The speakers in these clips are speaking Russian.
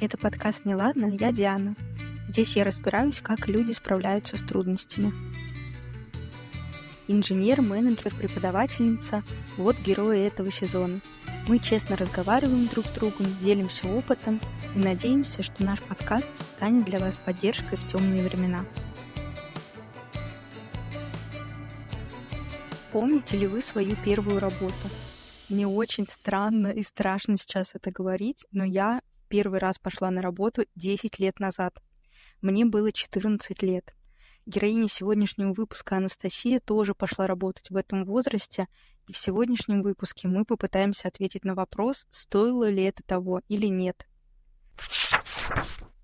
Это подкаст «Неладно», я Диана. Здесь я разбираюсь, как люди справляются с трудностями. Инженер, менеджер, преподавательница – вот герои этого сезона. Мы честно разговариваем друг с другом, делимся опытом и надеемся, что наш подкаст станет для вас поддержкой в темные времена. Помните ли вы свою первую работу? Мне очень странно и страшно сейчас это говорить, но я первый раз пошла на работу 10 лет назад. Мне было 14 лет. Героиня сегодняшнего выпуска Анастасия тоже пошла работать в этом возрасте, и в сегодняшнем выпуске мы попытаемся ответить на вопрос, стоило ли это того или нет.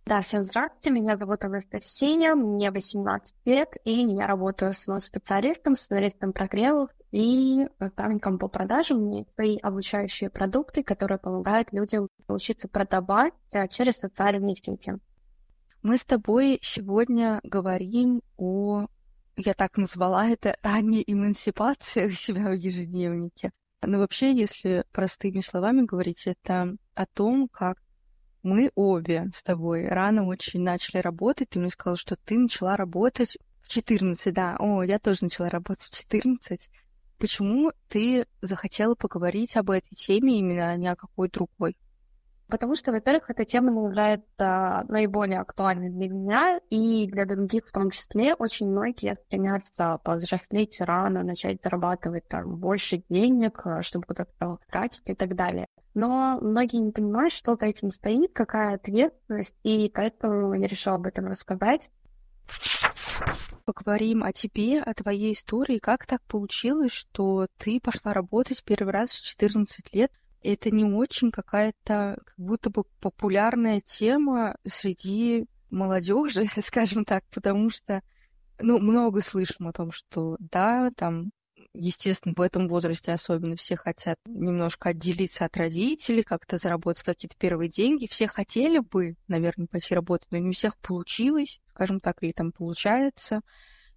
Да, всем здравствуйте, меня зовут Анастасия, мне 18 лет, и я работаю с специалистом, сценаристом прогревов и наставником по продажам. У меня свои обучающие продукты, которые помогают людям научиться продавать э, через социальные сети. Мы с тобой сегодня говорим о, я так назвала это, ранней эмансипации себя в ежедневнике. Но вообще, если простыми словами говорить, это о том, как мы обе с тобой рано очень начали работать. Ты мне сказала, что ты начала работать в 14, да. О, я тоже начала работать в 14. Почему ты захотела поговорить об этой теме именно, а не о какой другой? Потому что, во-первых, эта тема является наиболее актуальной для меня и для других в том числе. Очень многие стремятся повзрослеть рано, начать зарабатывать там, больше денег, чтобы куда-то тратить и так далее но многие не понимают, что за этим стоит, какая ответственность, и поэтому я решила об этом рассказать. Поговорим о тебе, о твоей истории. Как так получилось, что ты пошла работать первый раз в 14 лет? Это не очень какая-то как будто бы популярная тема среди молодежи, скажем так, потому что ну, много слышим о том, что да, там естественно, в этом возрасте особенно все хотят немножко отделиться от родителей, как-то заработать какие-то первые деньги. Все хотели бы, наверное, пойти работать, но не у всех получилось, скажем так, или там получается.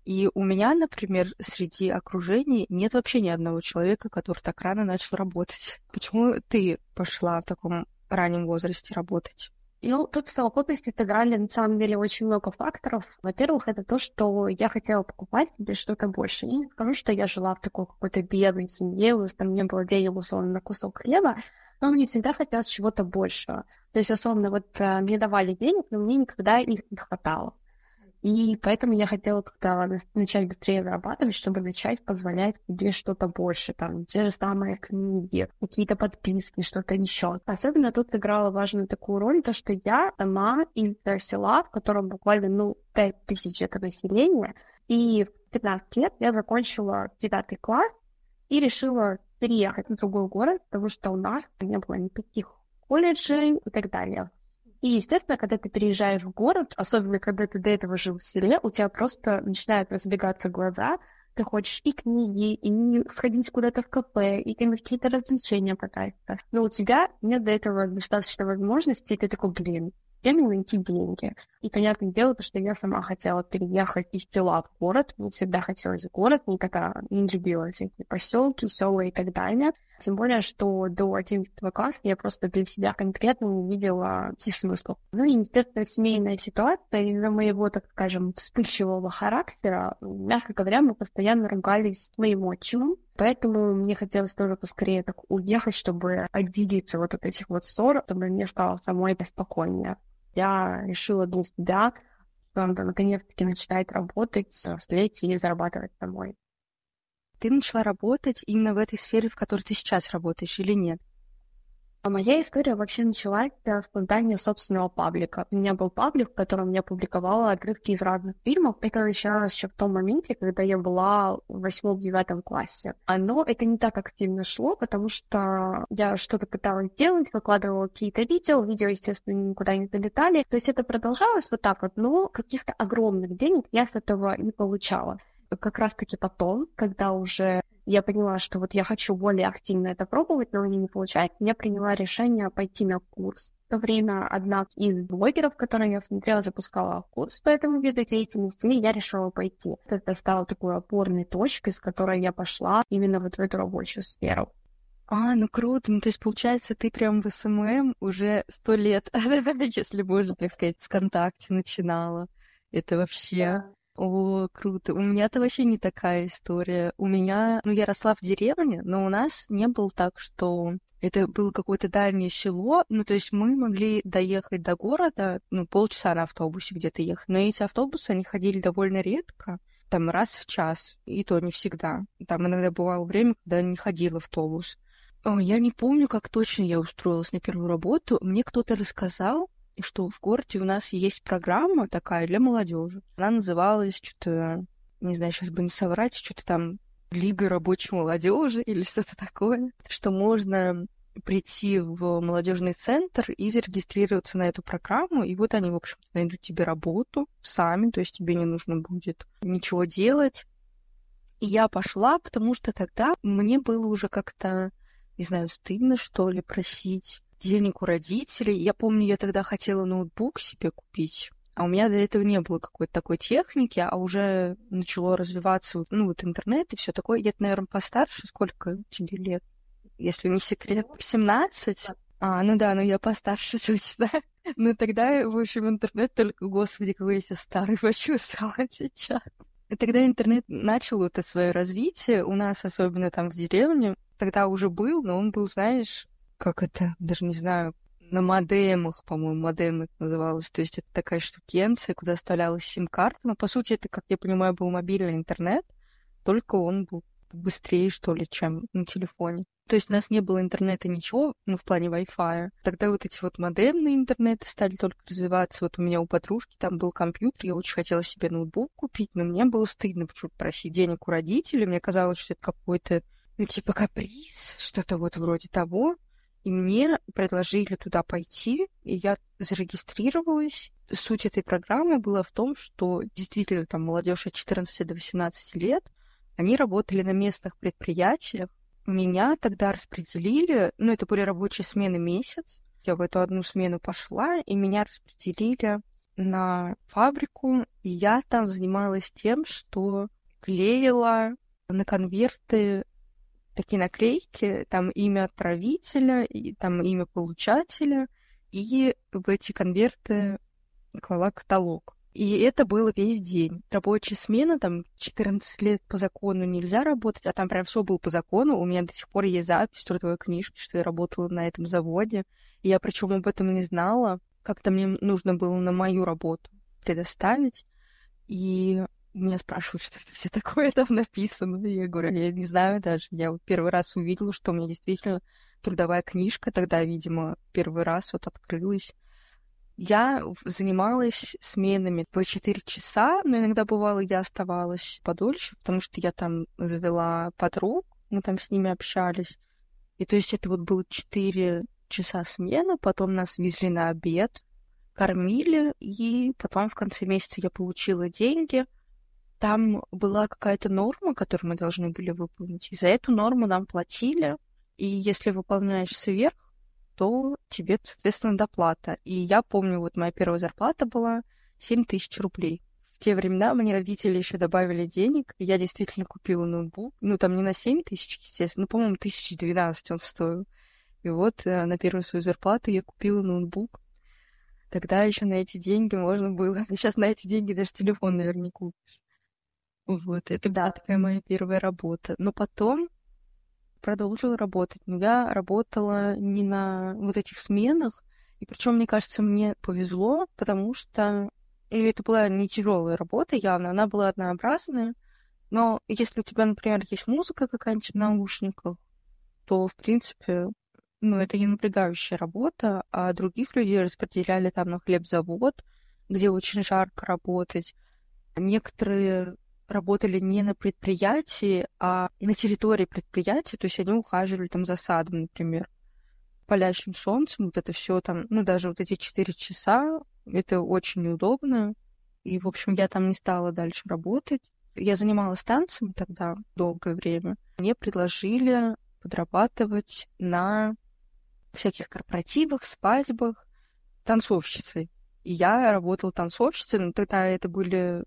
И у меня, например, среди окружения нет вообще ни одного человека, который так рано начал работать. Почему ты пошла в таком раннем возрасте работать? Ну, тут в совокупности сыграли, на самом деле, очень много факторов. Во-первых, это то, что я хотела покупать себе что-то больше. И не скажу, что я жила в такой какой-то бедной семье, у нас там не было денег, условно, на кусок хлеба, но мне всегда хотелось чего-то большего. То есть, условно, вот э, мне давали денег, но мне никогда их не хватало. И поэтому я хотела как-то начать быстрее зарабатывать, чтобы начать позволять себе что-то больше, там, те же самые книги, какие-то подписки, что-то еще. Особенно тут сыграла важную такую роль, то, что я сама из села, в котором буквально, ну, 5 тысяч это население, и в 15 лет я закончила 9 класс и решила переехать в другой город, потому что у нас не было никаких колледжей и так далее. И, естественно, когда ты переезжаешь в город, особенно когда ты до этого жил в селе, у тебя просто начинают разбегаться глаза, ты хочешь и книги, и сходить куда-то в кафе, и какие-то развлечения потратиться. Но у тебя нет до этого достаточно возможностей, и ты такой, блин, мне найти деньги? И, понятное дело, то, что я сама хотела переехать из села в город. Мне всегда хотелось в город, никогда не любила эти поселки, села и так далее. Тем более, что до 11 класса я просто для себя конкретно не видела смысла. Ну и, естественно, семейная ситуация из-за моего, так скажем, вспыльчивого характера, мягко говоря, мы постоянно ругались с моим отчимом, Поэтому мне хотелось тоже поскорее так уехать, чтобы отделиться вот от этих вот ссор, чтобы мне стало самой спокойнее я решила для себя наконец-таки начинать работать в свете и зарабатывать самой. Ты начала работать именно в этой сфере, в которой ты сейчас работаешь, или нет? А моя история вообще началась с создания собственного паблика. У меня был паблик, в котором я публиковала отрывки из разных фильмов. Это началось еще в том моменте, когда я была в восьмом-девятом классе. Но это не так активно шло, потому что я что-то пыталась делать, выкладывала какие-то видео, видео, естественно, никуда не залетали. То есть это продолжалось вот так вот, но каких-то огромных денег я с этого не получала как раз-таки потом, когда уже я поняла, что вот я хочу более активно это пробовать, но у меня не получается, я приняла решение пойти на курс. В то время одна из блогеров, которые я смотрела, запускала курс по этому виду деятельности, и я решила пойти. Это стало такой опорной точкой, с которой я пошла именно вот в эту рабочую сферу. А, ну круто. Ну, то есть, получается, ты прям в СММ уже сто лет, если можно так сказать, с ВКонтакте начинала. Это вообще... О, круто. У меня-то вообще не такая история. У меня, ну, я росла в деревне, но у нас не было так, что это было какое-то дальнее село. Ну, то есть мы могли доехать до города, ну, полчаса на автобусе где-то ехать. Но эти автобусы, они ходили довольно редко, там раз в час, и то не всегда. Там иногда бывало время, когда не ходил автобус. О, я не помню, как точно я устроилась на первую работу. Мне кто-то рассказал, что в городе у нас есть программа такая для молодежи. Она называлась что-то, не знаю, сейчас бы не соврать, что-то там Лига рабочей молодежи или что-то такое, что можно прийти в молодежный центр и зарегистрироваться на эту программу, и вот они, в общем-то, найдут тебе работу сами, то есть тебе не нужно будет ничего делать. И я пошла, потому что тогда мне было уже как-то, не знаю, стыдно, что ли, просить денег у родителей. Я помню, я тогда хотела ноутбук себе купить, а у меня до этого не было какой-то такой техники, а уже начало развиваться, ну, вот интернет и все такое. Я, наверное, постарше. Сколько тебе лет? Если не секрет, 17? А, ну да, ну я постарше точно. Ну тогда, в общем, интернет только, господи, какой я себя старый почувствовала сейчас. И тогда интернет начал это свое развитие. У нас, особенно там в деревне, тогда уже был, но он был, знаешь, как это, даже не знаю, на модемах, по-моему, модем это называлось. То есть это такая штукенция, куда вставлялась сим-карта. Но, по сути, это, как я понимаю, был мобильный интернет, только он был быстрее, что ли, чем на телефоне. То есть у нас не было интернета ничего, ну, в плане Wi-Fi. Тогда вот эти вот модемные интернеты стали только развиваться. Вот у меня у подружки там был компьютер, я очень хотела себе ноутбук купить, но мне было стыдно почему-то просить денег у родителей. Мне казалось, что это какой-то, ну, типа каприз, что-то вот вроде того. И мне предложили туда пойти, и я зарегистрировалась. Суть этой программы была в том, что действительно там молодежь от 14 до 18 лет, они работали на местных предприятиях. Меня тогда распределили, ну, это были рабочие смены месяц. Я в эту одну смену пошла, и меня распределили на фабрику, и я там занималась тем, что клеила на конверты такие наклейки, там имя отправителя, и там имя получателя, и в эти конверты клала каталог. И это было весь день. Рабочая смена, там 14 лет по закону нельзя работать, а там прям все было по закону. У меня до сих пор есть запись трудовой книжке, что я работала на этом заводе. И я причем об этом не знала. Как-то мне нужно было на мою работу предоставить. И меня спрашивают, что это все такое там написано. И я говорю, я не знаю даже. Я первый раз увидела, что у меня действительно трудовая книжка тогда, видимо, первый раз вот открылась. Я занималась сменами по 4 часа, но иногда бывало, я оставалась подольше, потому что я там завела подруг, мы там с ними общались. И то есть это вот было 4 часа смена, потом нас везли на обед, кормили, и потом в конце месяца я получила деньги — там была какая-то норма, которую мы должны были выполнить, и за эту норму нам платили, и если выполняешь сверх, то тебе, соответственно, доплата. И я помню, вот моя первая зарплата была 7 тысяч рублей. В те времена мне родители еще добавили денег, и я действительно купила ноутбук. Ну, там не на 7 тысяч, естественно, ну, по-моему, тысяч двенадцать он стоил. И вот э, на первую свою зарплату я купила ноутбук. Тогда еще на эти деньги можно было. Сейчас на эти деньги даже телефон, наверное, не купишь. Вот, это да, такая моя первая работа. Но потом продолжила работать. Но я работала не на вот этих сменах. И причем, мне кажется, мне повезло, потому что ну, это была не тяжелая работа явно, она была однообразная. Но если у тебя, например, есть музыка какая-нибудь в наушниках, то, в принципе, ну, это не напрягающая работа, а других людей распределяли там на хлебзавод, где очень жарко работать. Некоторые работали не на предприятии, а на территории предприятия, то есть они ухаживали там за садом, например, палящим солнцем, вот это все там, ну, даже вот эти четыре часа, это очень неудобно. И, в общем, я там не стала дальше работать. Я занималась танцем тогда долгое время. Мне предложили подрабатывать на всяких корпоративах, свадьбах танцовщицей. И я работала танцовщицей, но тогда это были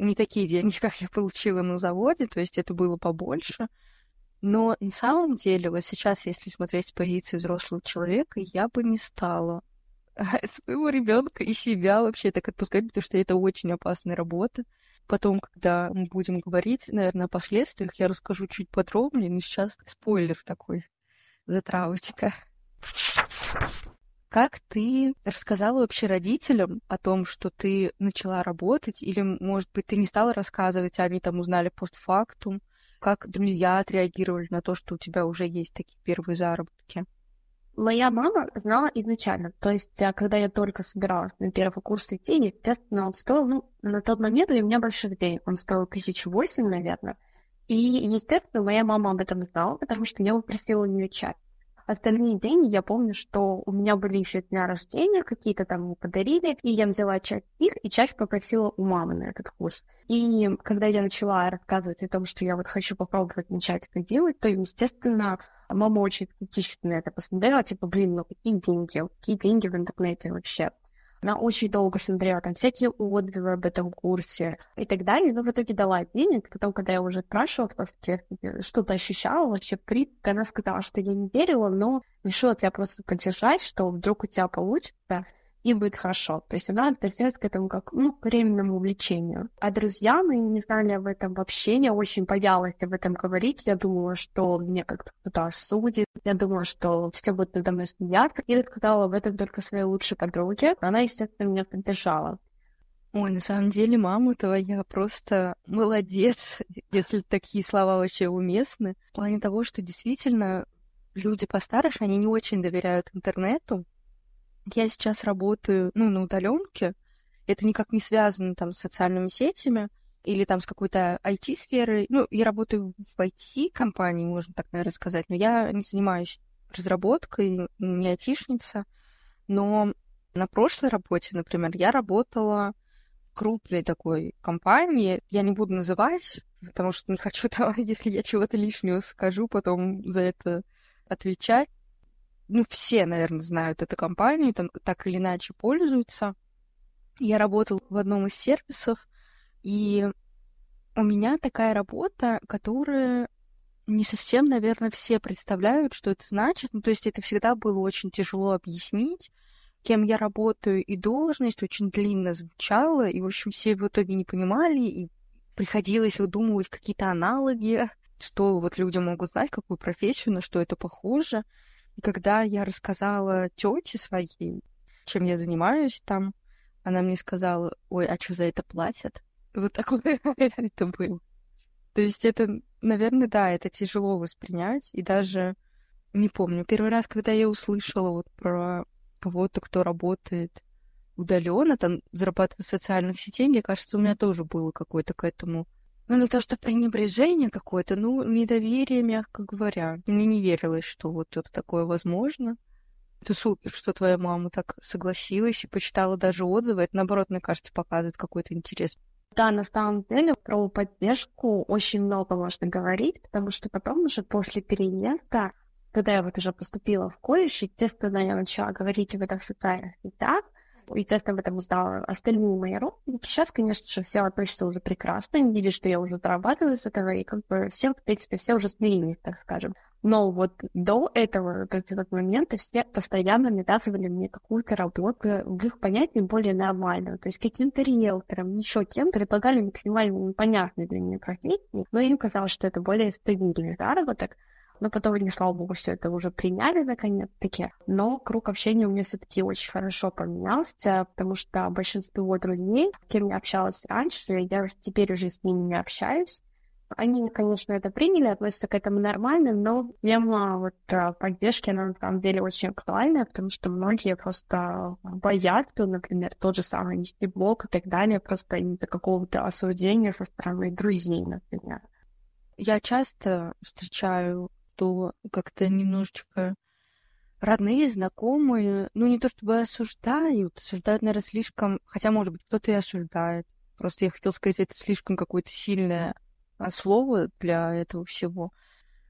не такие деньги, как я получила на заводе, то есть это было побольше. Но на самом деле, вот сейчас, если смотреть с позиции взрослого человека, я бы не стала своего ребенка и себя вообще так отпускать, потому что это очень опасная работа. Потом, когда мы будем говорить, наверное, о последствиях, я расскажу чуть подробнее, но сейчас спойлер такой, затравочка. Как ты рассказала вообще родителям о том, что ты начала работать, или, может быть, ты не стала рассказывать, а они там узнали постфактум? Как друзья отреагировали на то, что у тебя уже есть такие первые заработки? Моя мама знала изначально. То есть, а, когда я только собиралась на первый курс идти, естественно, он стоил, ну, на тот момент для меня больших денег. Он стоил тысячу восемь, наверное. И, естественно, моя мама об этом знала, потому что я попросила у нее чай. Остальные деньги я помню, что у меня были еще дня рождения, какие-то там мне подарили, и я взяла часть их, и часть попросила у мамы на этот курс. И когда я начала рассказывать о том, что я вот хочу попробовать начать это делать, то, естественно, Мама очень скептично на это посмотрела, типа, блин, ну какие деньги, какие деньги в интернете вообще. Она очень долго смотрела там всякие отзывы об этом курсе и так далее, но в итоге дала денег. Потом, когда я уже спрашивала, что-то ощущала вообще, принципе, она сказала, что я не верила, но решила тебя просто поддержать, что вдруг у тебя получится и будет хорошо. То есть она относилась к этому как ну, к временному увлечению. А друзья мы не знали об этом вообще, я очень боялась об этом говорить. Я думала, что мне как-то кто-то осудит. Я думала, что все будут надо мной смеяться. И рассказала об этом только своей лучшей подруге. Она, естественно, меня поддержала. Ой, на самом деле, мама твоя просто молодец, если такие слова вообще уместны. В плане того, что действительно люди постарше, они не очень доверяют интернету, я сейчас работаю, ну, на удаленке. Это никак не связано там с социальными сетями или там с какой-то IT-сферой. Ну, я работаю в IT-компании, можно так, наверное, сказать, но я не занимаюсь разработкой, не айтишница. Но на прошлой работе, например, я работала в крупной такой компании. Я не буду называть, потому что не хочу, если я чего-то лишнего скажу, потом за это отвечать ну, все, наверное, знают эту компанию, там так или иначе пользуются. Я работала в одном из сервисов, и у меня такая работа, которая не совсем, наверное, все представляют, что это значит. Ну, то есть это всегда было очень тяжело объяснить, кем я работаю, и должность очень длинно звучала, и, в общем, все в итоге не понимали, и приходилось выдумывать какие-то аналоги, что вот люди могут знать, какую профессию, на что это похоже. И когда я рассказала тете своей, чем я занимаюсь там, она мне сказала, ой, а что за это платят? Вот такое это было. То есть это, наверное, да, это тяжело воспринять. И даже, не помню, первый раз, когда я услышала вот про кого-то, кто работает удаленно, там, зарабатывает в социальных сетях, мне кажется, у меня тоже было какое-то к этому ну, не то, что пренебрежение какое-то, ну, недоверие, мягко говоря. Мне не верилось, что вот это такое возможно. Это супер, что твоя мама так согласилась и почитала даже отзывы. Это, наоборот, мне кажется, показывает какой-то интерес. Да, на самом деле про поддержку очень много можно говорить, потому что потом уже после переезда, когда я вот уже поступила в колледж, естественно, я начала говорить об этих социальных сетях, естественно, об этом узнала остальные мои родственники. Сейчас, конечно же, все относятся уже прекрасно, они видят, что я уже зарабатываю с этого, и как бы все, в принципе, все уже смирились, так скажем. Но вот до этого, в этот момент, все постоянно навязывали мне какую-то работу в их понятии более нормальную. То есть каким-то риэлтором, еще кем предлагали максимально непонятные для меня профессии, но им казалось, что это более стабильный заработок но потом они, слава богу, все это уже приняли наконец-таки. Но круг общения у меня все-таки очень хорошо поменялся, потому что большинство друзей, с кем я общалась раньше, я теперь уже с ними не общаюсь. Они, конечно, это приняли, относятся к этому нормально, но тема вот э, поддержки, она на самом деле очень актуальная, потому что многие просто боятся, например, тот же самый нести блог и так далее, просто из-за какого-то осуждения со стороны друзей, например. Я часто встречаю что как-то немножечко родные, знакомые, ну, не то чтобы осуждают, осуждают, наверное, слишком, хотя, может быть, кто-то и осуждает. Просто я хотела сказать, это слишком какое-то сильное слово для этого всего.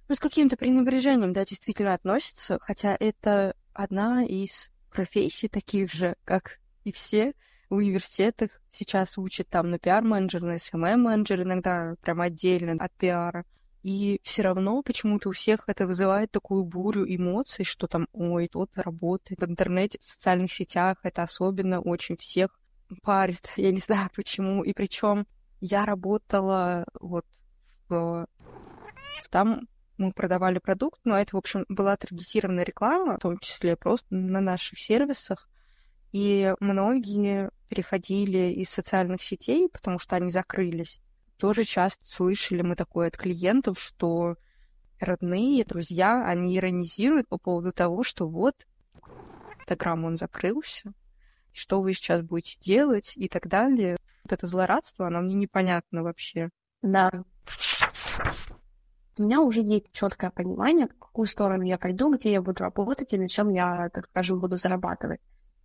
Ну, с каким-то пренебрежением, да, действительно относятся, хотя это одна из профессий таких же, как и все в университетах. Сейчас учат там на пиар-менеджер, на SMM-менеджер, иногда прям отдельно от пиара. И все равно почему-то у всех это вызывает такую бурю эмоций, что там, ой, тот работает в интернете, в социальных сетях, это особенно очень всех парит. Я не знаю почему. И причем я работала вот в... Там мы продавали продукт, но это, в общем, была таргетированная реклама, в том числе просто на наших сервисах. И многие переходили из социальных сетей, потому что они закрылись. Тоже часто слышали мы такое от клиентов, что родные, друзья, они иронизируют по поводу того, что вот Инстаграм он закрылся, что вы сейчас будете делать и так далее. Вот это злорадство, оно мне непонятно вообще. Да. У меня уже есть четкое понимание, в какую сторону я пойду, где я буду работать и на чем я, так скажем, буду зарабатывать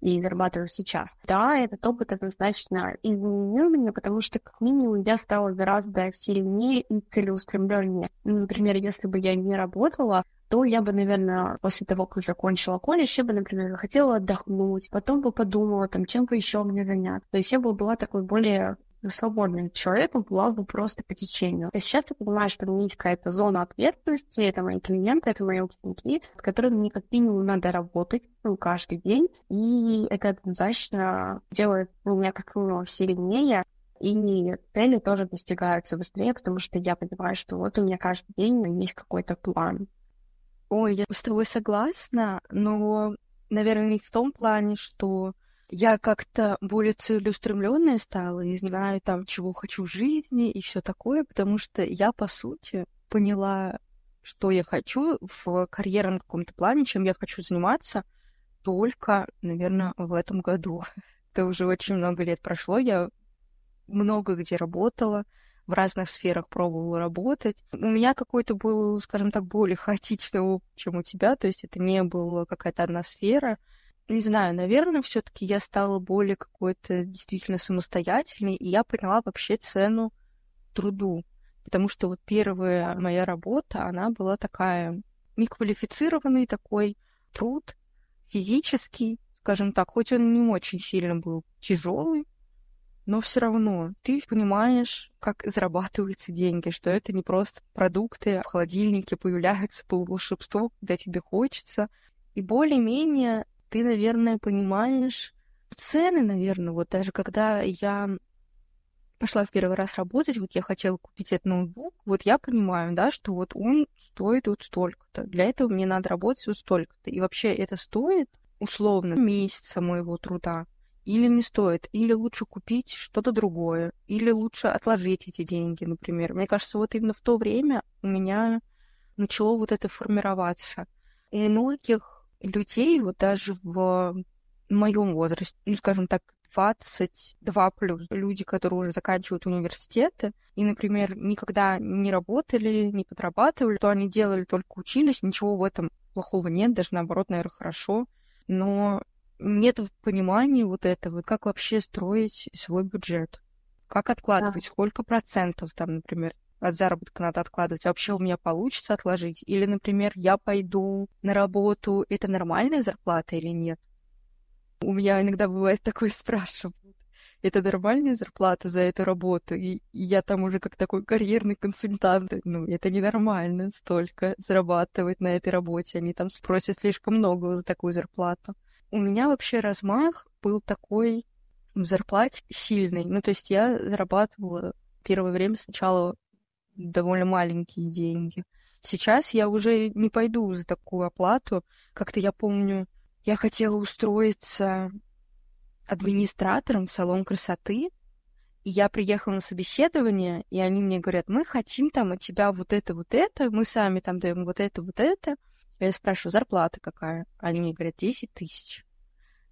и зарабатываю сейчас. Да, этот опыт однозначно изменил меня, потому что, как минимум, я стала гораздо сильнее и целеустремленнее. Например, если бы я не работала, то я бы, наверное, после того, как закончила колледж, я бы, например, хотела отдохнуть, потом бы подумала, там, чем бы еще мне заняться. То есть я бы была такой более свободным человеком, была бы просто по течению. А сейчас я понимаю, что у меня есть какая-то зона ответственности, это мои клиенты, это мои ученики, с которыми мне как минимум надо работать ну, каждый день, и это однозначно делает меня как минимум сильнее, и цели тоже достигаются быстрее, потому что я понимаю, что вот у меня каждый день есть какой-то план. Ой, я с тобой согласна, но, наверное, не в том плане, что я как-то более целеустремленная стала и знаю там, чего хочу в жизни и все такое, потому что я, по сути, поняла, что я хочу в карьерном каком-то плане, чем я хочу заниматься, только, наверное, в этом году. Это уже очень много лет прошло, я много где работала, в разных сферах пробовала работать. У меня какой-то был, скажем так, более хаотичный опыт, чем у тебя, то есть это не была какая-то одна сфера, не знаю, наверное, все-таки я стала более какой-то действительно самостоятельной, и я поняла вообще цену труду. Потому что вот первая моя работа, она была такая неквалифицированный такой труд, физический, скажем так, хоть он не очень сильно был тяжелый, но все равно ты понимаешь, как зарабатываются деньги, что это не просто продукты в холодильнике появляются по волшебству, когда тебе хочется. И более-менее ты, наверное, понимаешь цены, наверное, вот даже когда я пошла в первый раз работать, вот я хотела купить этот ноутбук, вот я понимаю, да, что вот он стоит вот столько-то. Для этого мне надо работать вот столько-то. И вообще это стоит условно месяца моего труда или не стоит, или лучше купить что-то другое, или лучше отложить эти деньги, например. Мне кажется, вот именно в то время у меня начало вот это формироваться. У многих людей, вот даже в моем возрасте, ну, скажем так, 22 плюс, люди, которые уже заканчивают университеты и, например, никогда не работали, не подрабатывали, то они делали, только учились, ничего в этом плохого нет, даже наоборот, наверное, хорошо, но нет понимания вот этого, как вообще строить свой бюджет, как откладывать, да. сколько процентов там, например, от заработка надо откладывать, вообще у меня получится отложить? Или, например, я пойду на работу, это нормальная зарплата или нет? У меня иногда бывает такое спрашивают. Это нормальная зарплата за эту работу? И, и я там уже как такой карьерный консультант. Ну, это ненормально столько зарабатывать на этой работе. Они там спросят слишком много за такую зарплату. У меня вообще размах был такой в зарплате сильный. Ну, то есть я зарабатывала первое время сначала довольно маленькие деньги. Сейчас я уже не пойду за такую оплату. Как-то я помню, я хотела устроиться администратором в салон красоты, и я приехала на собеседование, и они мне говорят, мы хотим там от тебя вот это, вот это, мы сами там даем вот это, вот это. Я спрашиваю, зарплата какая? Они мне говорят, 10 тысяч.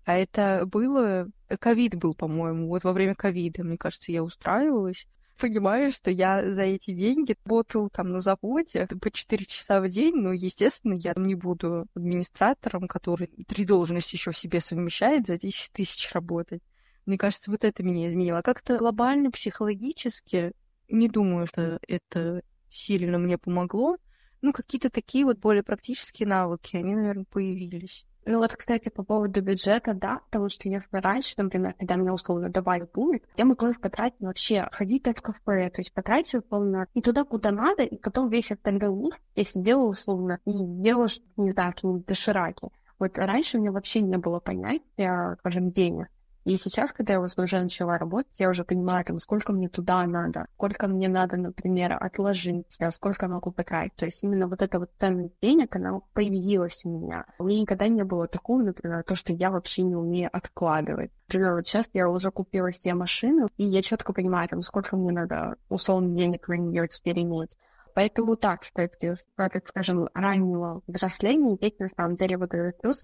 А это было... Ковид был, по-моему. Вот во время ковида, мне кажется, я устраивалась понимаю, что я за эти деньги работал там на заводе по 4 часа в день, но, естественно, я не буду администратором, который три должности еще в себе совмещает, за 10 тысяч работать. Мне кажется, вот это меня изменило. Как-то глобально, психологически, не думаю, что это сильно мне помогло. Ну, какие-то такие вот более практические навыки, они, наверное, появились. Ну вот, кстати, по поводу бюджета, да, потому что если раньше, например, когда меня условно давали пункт, я могла их потратить вообще, ходить в кафе, то есть потратить условно и туда, куда надо, и потом весь остальной мир я сидела условно и делала, не знаю, какие-нибудь дошираки. Вот раньше у меня вообще не было понятия, скажем, денег. И сейчас, когда я уже начала работать, я уже понимаю, там, сколько мне туда надо, сколько мне надо, например, отложить, а сколько могу потратить. То есть именно вот эта вот ценность денег, она появилась у меня. У меня никогда не было такого, например, то, что я вообще не умею откладывать. Например, вот сейчас я уже купила себе машину, и я четко понимаю, там, сколько мне надо условно денег на нее теперь иметь. Поэтому так, кстати, так скажем, раннего взросления здесь на самом деле выигрывает плюс.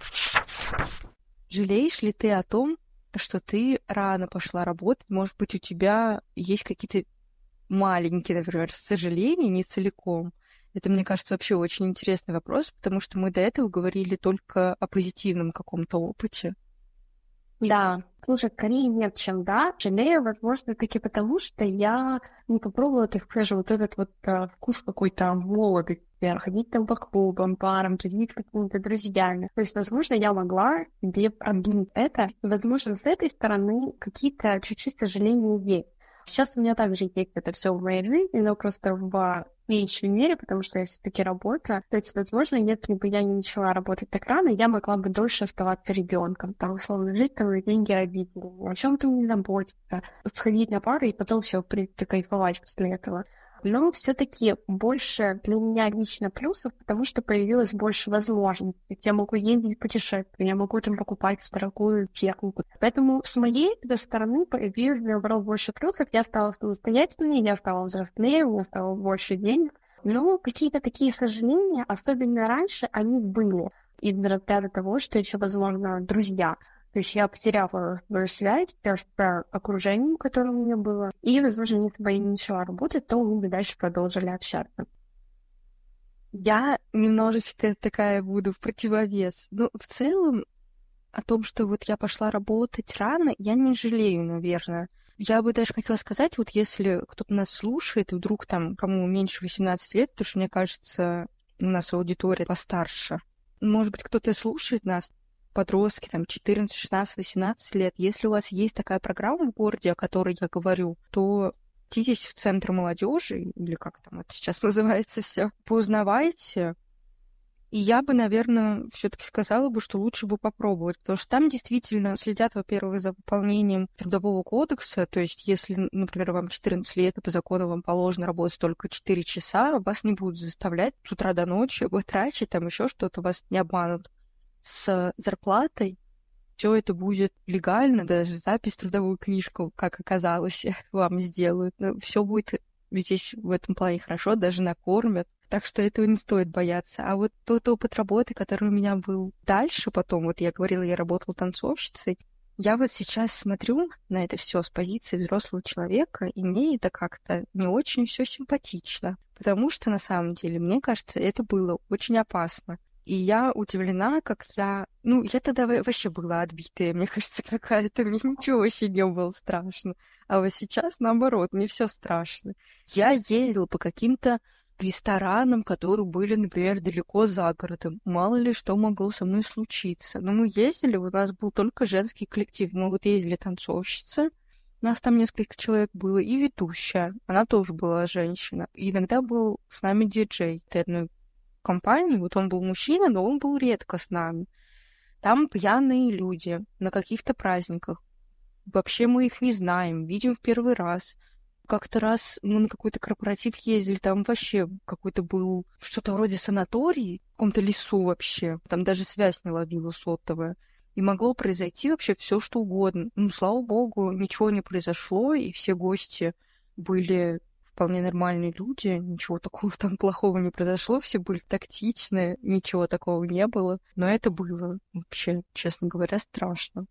Жалеешь ли ты о том, что ты рано пошла работать, может быть, у тебя есть какие-то маленькие, например, сожаления, не целиком. Это, мне кажется, вообще очень интересный вопрос, потому что мы до этого говорили только о позитивном каком-то опыте. Да, слушай, скорее нет, чем да. Жалею, возможно, таки потому, что я не попробовала, так скажем, вот этот вот а, вкус какой-то молодости, ходить там по клубам, парам, ходить с какими-то друзьями. То есть, возможно, я могла себе продлить это. И, возможно, с этой стороны какие-то чуть-чуть сожаления есть. Сейчас у меня также есть это все в моей жизни, но просто в меньшей мере, потому что я все-таки работаю. То есть, возможно, если бы я не начала работать так рано, я могла бы дольше оставаться ребенком, там, условно, жить там на деньги родителей, о чем-то не заботиться, сходить на пару и потом все, в принципе, кайфовать после этого но все-таки больше для меня лично плюсов, потому что появилось больше возможностей. Я могу ездить путешествовать, я могу там покупать дорогую технику. Поэтому с моей стороны появилось, наоборот, больше плюсов. Я стала самостоятельнее, я стала взрослее, у меня стало больше денег. Но какие-то такие сожаления, особенно раньше, они были. Из-за того, что еще, возможно, друзья то есть я потеряла связь с окружением, которое у меня было. И, возможно, если бы начала работать, то мы бы дальше продолжили общаться. Я немножечко такая буду в противовес. Но в целом о том, что вот я пошла работать рано, я не жалею, наверное. Я бы даже хотела сказать, вот если кто-то нас слушает, вдруг там кому меньше 18 лет, потому что, мне кажется, у нас аудитория постарше. Может быть, кто-то слушает нас, подростки, там, 14, 16, 18 лет, если у вас есть такая программа в городе, о которой я говорю, то идитесь в центр молодежи, или как там это сейчас называется все, поузнавайте, и я бы, наверное, все-таки сказала бы, что лучше бы попробовать, потому что там действительно следят, во-первых, за выполнением трудового кодекса, то есть если, например, вам 14 лет, и по закону вам положено работать только 4 часа, вас не будут заставлять с утра до ночи вытрачивать, там еще что-то, вас не обманут с зарплатой, все это будет легально, даже запись трудовую книжку, как оказалось, вам сделают. Но все будет здесь в этом плане хорошо, даже накормят. Так что этого не стоит бояться. А вот тот опыт работы, который у меня был дальше потом, вот я говорила, я работала танцовщицей, я вот сейчас смотрю на это все с позиции взрослого человека, и мне это как-то не очень все симпатично. Потому что на самом деле, мне кажется, это было очень опасно. И я удивлена, как я... Ну, я тогда вообще была отбитая, мне кажется, какая-то. Мне ничего вообще не было страшно. А вот сейчас, наоборот, мне все страшно. Я ездила по каким-то ресторанам, которые были, например, далеко за городом. Мало ли что могло со мной случиться. Но мы ездили, у нас был только женский коллектив. Мы вот ездили танцовщицы, у нас там несколько человек было, и ведущая. Она тоже была женщина. И иногда был с нами диджей. Ты одной компании, вот он был мужчина, но он был редко с нами. Там пьяные люди на каких-то праздниках. Вообще мы их не знаем, видим в первый раз. Как-то раз мы на какой-то корпоратив ездили, там вообще какой-то был что-то вроде санаторий, в каком-то лесу вообще. Там даже связь не ловила сотовая. И могло произойти вообще все что угодно. Ну, слава богу, ничего не произошло, и все гости были вполне нормальные люди, ничего такого там плохого не произошло, все были тактичны, ничего такого не было. Но это было вообще, честно говоря, страшно.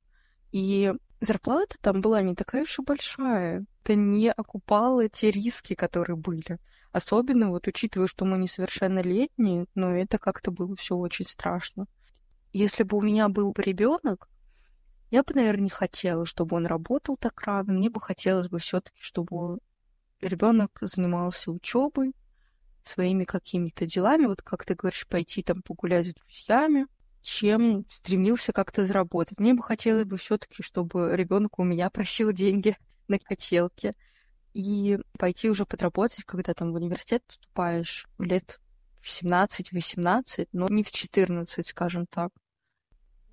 И зарплата там была не такая уж и большая. Это не окупало те риски, которые были. Особенно вот учитывая, что мы несовершеннолетние, но это как-то было все очень страшно. Если бы у меня был бы ребенок, я бы, наверное, не хотела, чтобы он работал так рано. Мне бы хотелось бы все-таки, чтобы ребенок занимался учебой, своими какими-то делами, вот как ты говоришь, пойти там погулять с друзьями. чем стремился как-то заработать. Мне бы хотелось бы все-таки, чтобы ребенок у меня просил деньги на хотелке и пойти уже подработать, когда там в университет поступаешь лет в 17-18, но не в 14, скажем так.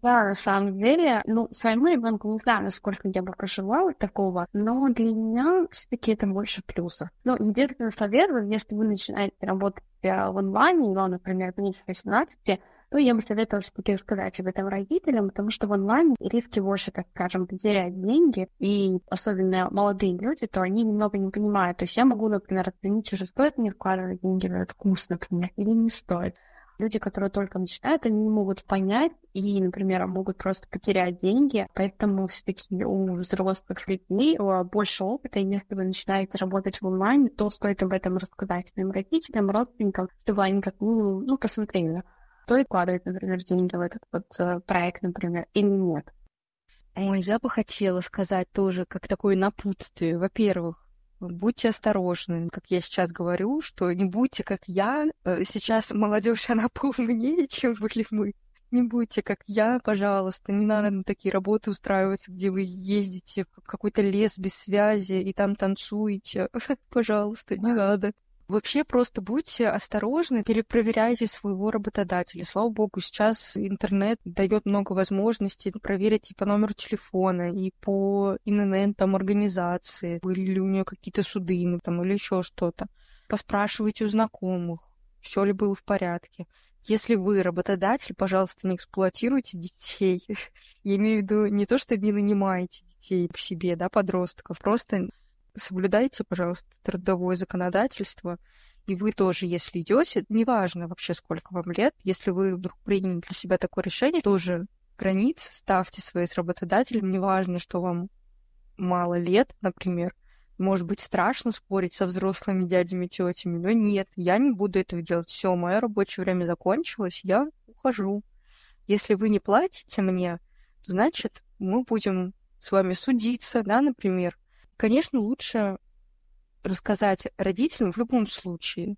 Да, на самом деле, ну, своему ребенку не знаю, насколько я бы проживала такого, но для меня все-таки это больше плюсов. Ну, единственный совет, если вы начинаете работать э, в онлайне, ну, например, меньше 18, то я бы советовала все-таки рассказать об этом родителям, потому что в онлайне риски больше, так скажем, потерять деньги, и особенно молодые люди, то они немного не понимают. То есть я могу, например, оценить, уже стоит мне вкладывать деньги в этот курс, например, или не стоит. Люди, которые только начинают, они не могут понять и, например, могут просто потерять деньги. Поэтому все-таки у взрослых людей больше опыта, и если вы начинаете работать в онлайне, то стоит об этом рассказать своим родителям, родственникам, чтобы они как ну, ну посмотрели, стоит вкладывать, например, деньги в этот вот э, проект, например, или нет. Ой, я бы хотела сказать тоже, как такое напутствие. Во-первых, будьте осторожны, как я сейчас говорю, что не будьте как я. Э, сейчас молодежь, она поумнее, чем были мы. Не будьте как я, пожалуйста. Не надо на такие работы устраиваться, где вы ездите в какой-то лес без связи и там танцуете. Пожалуйста, не надо. Вообще просто будьте осторожны, перепроверяйте своего работодателя. Слава богу, сейчас интернет дает много возможностей проверить и по номеру телефона, и по ИНН там организации, были ли у нее какие-то суды, там, или еще что-то. Поспрашивайте у знакомых, все ли было в порядке. Если вы работодатель, пожалуйста, не эксплуатируйте детей. Я имею в виду не то, что не нанимаете детей к себе, да, подростков, просто соблюдайте, пожалуйста, трудовое законодательство. И вы тоже, если идете, неважно вообще, сколько вам лет, если вы вдруг приняли для себя такое решение, тоже границы ставьте свои с работодателем, неважно, что вам мало лет, например. Может быть, страшно спорить со взрослыми дядями, тетями, но нет, я не буду этого делать. Все, мое рабочее время закончилось, я ухожу. Если вы не платите мне, то значит, мы будем с вами судиться, да, например, Конечно, лучше рассказать родителям в любом случае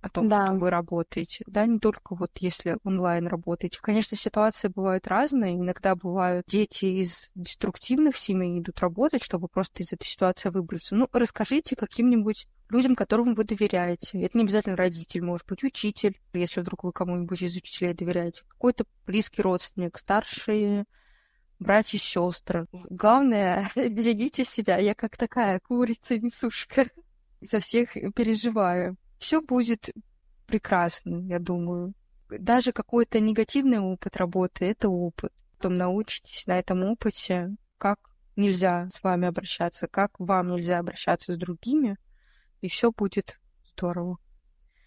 о том, да. что вы работаете, да, не только вот если онлайн работаете. Конечно, ситуации бывают разные. Иногда бывают дети из деструктивных семей идут работать, чтобы просто из этой ситуации выбраться. Ну, расскажите каким-нибудь людям, которым вы доверяете. Это не обязательно родитель, может быть, учитель, если вдруг вы кому-нибудь из учителей доверяете. Какой-то близкий родственник, старшие братья и сестры. Главное, берегите себя. Я как такая курица-несушка. За всех переживаю. Все будет прекрасно, я думаю. Даже какой-то негативный опыт работы — это опыт. Потом научитесь на этом опыте, как нельзя с вами обращаться, как вам нельзя обращаться с другими, и все будет здорово.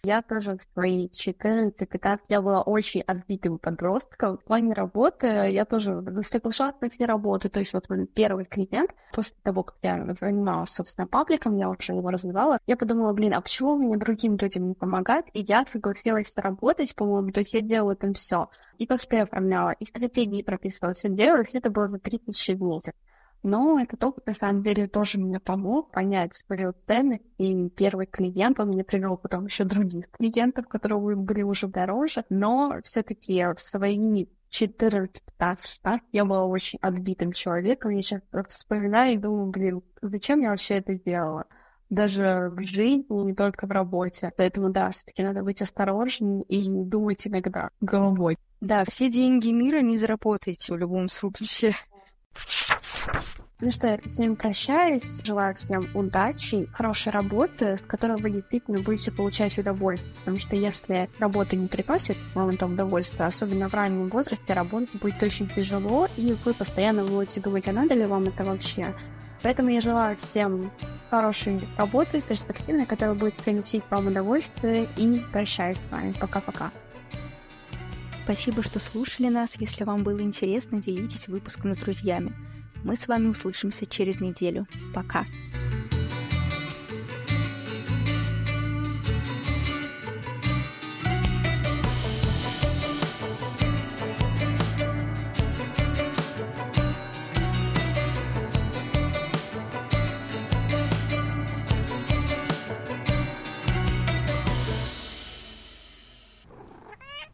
Я тоже в свои 14-15 я была очень отбитым подростком. В плане работы я тоже соглашалась на все работы. То есть вот мой первый клиент, после того, как я занималась, собственно, пабликом, я уже его развивала, я подумала, блин, а почему мне другим людям не помогать? И я согласилась работать, по-моему, то есть я делала там все. И посты оформляла, и стратегии прописывала, все делала, все это было за 3 тысячи в месяц. Но этот опыт, на самом деле, тоже мне помог понять свою ценность. И первый клиент, он мне привел потом еще других клиентов, которые были уже дороже. Но все-таки в свои 14-15 лет я была очень отбитым человеком. Я сейчас вспоминаю и думаю, блин, зачем я вообще это делала? даже в жизни, не только в работе. Поэтому, да, все-таки надо быть осторожным и думать иногда головой. Да, все деньги мира не заработаете в любом случае. Ну что, я с вами прощаюсь. Желаю всем удачи, хорошей работы, с которой вы действительно будете получать удовольствие. Потому что если работа не приносит вам это удовольствие, особенно в раннем возрасте, работать будет очень тяжело, и вы постоянно будете думать, а надо ли вам это вообще. Поэтому я желаю всем хорошей работы, перспективной, которая будет приносить вам удовольствие, и прощаюсь с вами. Пока-пока. Спасибо, что слушали нас. Если вам было интересно, делитесь выпуском с друзьями. Мы с вами услышимся через неделю. Пока.